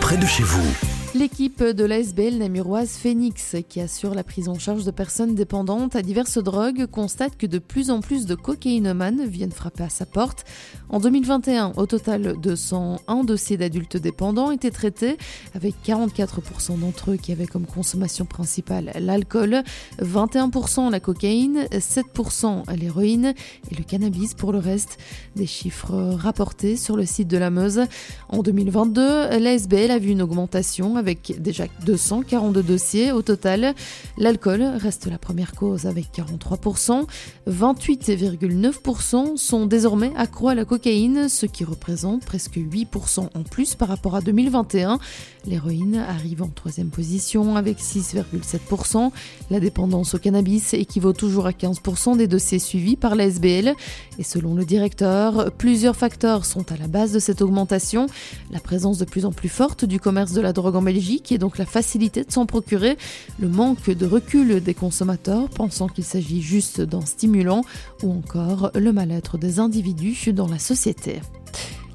près de chez vous. L'équipe de l'ASBL namuroise Phoenix, qui assure la prise en charge de personnes dépendantes à diverses drogues, constate que de plus en plus de cocaïnomanes viennent frapper à sa porte. En 2021, au total, 201 dossiers d'adultes dépendants étaient traités, avec 44% d'entre eux qui avaient comme consommation principale l'alcool, 21% la cocaïne, 7% l'héroïne et le cannabis pour le reste. Des chiffres rapportés sur le site de la Meuse. En 2022, l'ASBL a vu une augmentation avec déjà 242 dossiers au total. L'alcool reste la première cause avec 43%. 28,9% sont désormais accro à la cocaïne, ce qui représente presque 8% en plus par rapport à 2021. L'héroïne arrive en troisième position avec 6,7%. La dépendance au cannabis équivaut toujours à 15% des dossiers suivis par la SBL. Et selon le directeur, plusieurs facteurs sont à la base de cette augmentation. La présence de plus en plus forte du commerce de la drogue en Belgique et donc la facilité de s'en procurer, le manque de recul des consommateurs pensant qu'il s'agit juste d'un stimulant ou encore le mal-être des individus dans la société.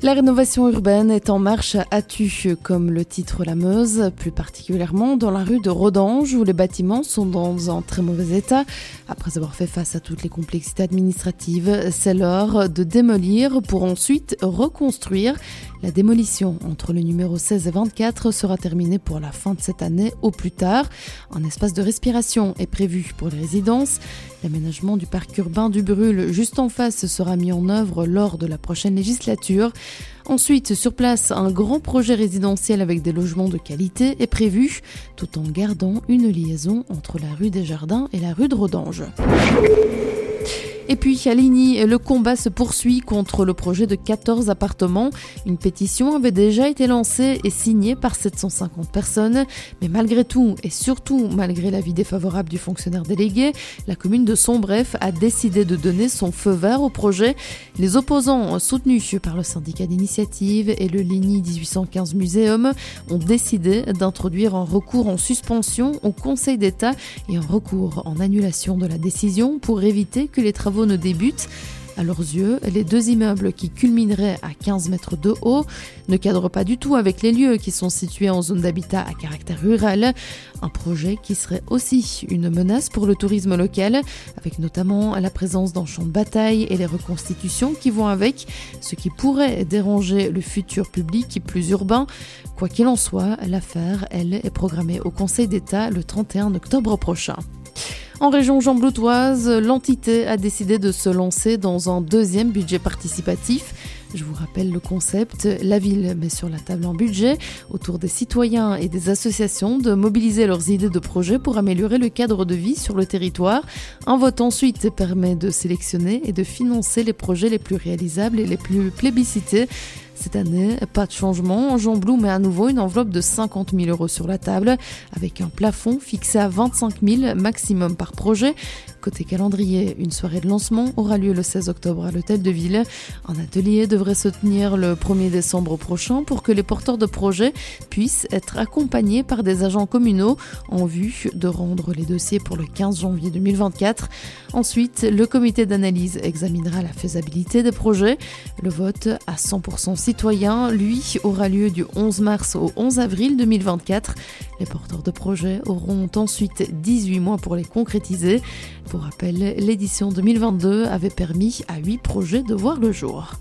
La rénovation urbaine est en marche à Atu, comme le titre la Meuse, plus particulièrement dans la rue de Rodange, où les bâtiments sont dans un très mauvais état. Après avoir fait face à toutes les complexités administratives, c'est l'heure de démolir pour ensuite reconstruire. La démolition entre le numéro 16 et 24 sera terminée pour la fin de cette année au plus tard. Un espace de respiration est prévu pour les résidences. L'aménagement du parc urbain du Brûle juste en face sera mis en œuvre lors de la prochaine législature. Ensuite, sur place, un grand projet résidentiel avec des logements de qualité est prévu, tout en gardant une liaison entre la rue des Jardins et la rue de Rodange. Et puis à le combat se poursuit contre le projet de 14 appartements. Une pétition avait déjà été lancée et signée par 750 personnes. Mais malgré tout, et surtout malgré l'avis défavorable du fonctionnaire délégué, la commune de Sombref a décidé de donner son feu vert au projet. Les opposants, soutenus par le syndicat d'initiative et le Ligny 1815 Muséum, ont décidé d'introduire un recours en suspension au Conseil d'État et un recours en annulation de la décision pour éviter que les travaux ne débutent. À leurs yeux, les deux immeubles qui culmineraient à 15 mètres de haut ne cadrent pas du tout avec les lieux qui sont situés en zone d'habitat à caractère rural. Un projet qui serait aussi une menace pour le tourisme local, avec notamment la présence d'un champ de bataille et les reconstitutions qui vont avec, ce qui pourrait déranger le futur public plus urbain. Quoi qu'il en soit, l'affaire, elle, est programmée au Conseil d'État le 31 octobre prochain. En région jambloutoise, l'entité a décidé de se lancer dans un deuxième budget participatif. Je vous rappelle le concept, la ville met sur la table un budget autour des citoyens et des associations de mobiliser leurs idées de projets pour améliorer le cadre de vie sur le territoire. Un vote ensuite permet de sélectionner et de financer les projets les plus réalisables et les plus plébiscités. Cette année, pas de changement. Jean Blou met à nouveau une enveloppe de 50 000 euros sur la table, avec un plafond fixé à 25 000 maximum par projet. Côté calendrier, une soirée de lancement aura lieu le 16 octobre à l'hôtel de ville. Un atelier devrait se tenir le 1er décembre prochain pour que les porteurs de projets puissent être accompagnés par des agents communaux en vue de rendre les dossiers pour le 15 janvier 2024. Ensuite, le comité d'analyse examinera la faisabilité des projets. Le vote à 100% citoyen, lui, aura lieu du 11 mars au 11 avril 2024. Les porteurs de projets auront ensuite 18 mois pour les concrétiser. Pour rappel, l'édition 2022 avait permis à 8 projets de voir le jour.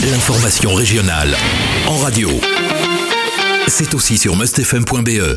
L'information régionale en radio. C'est aussi sur mustfm.be.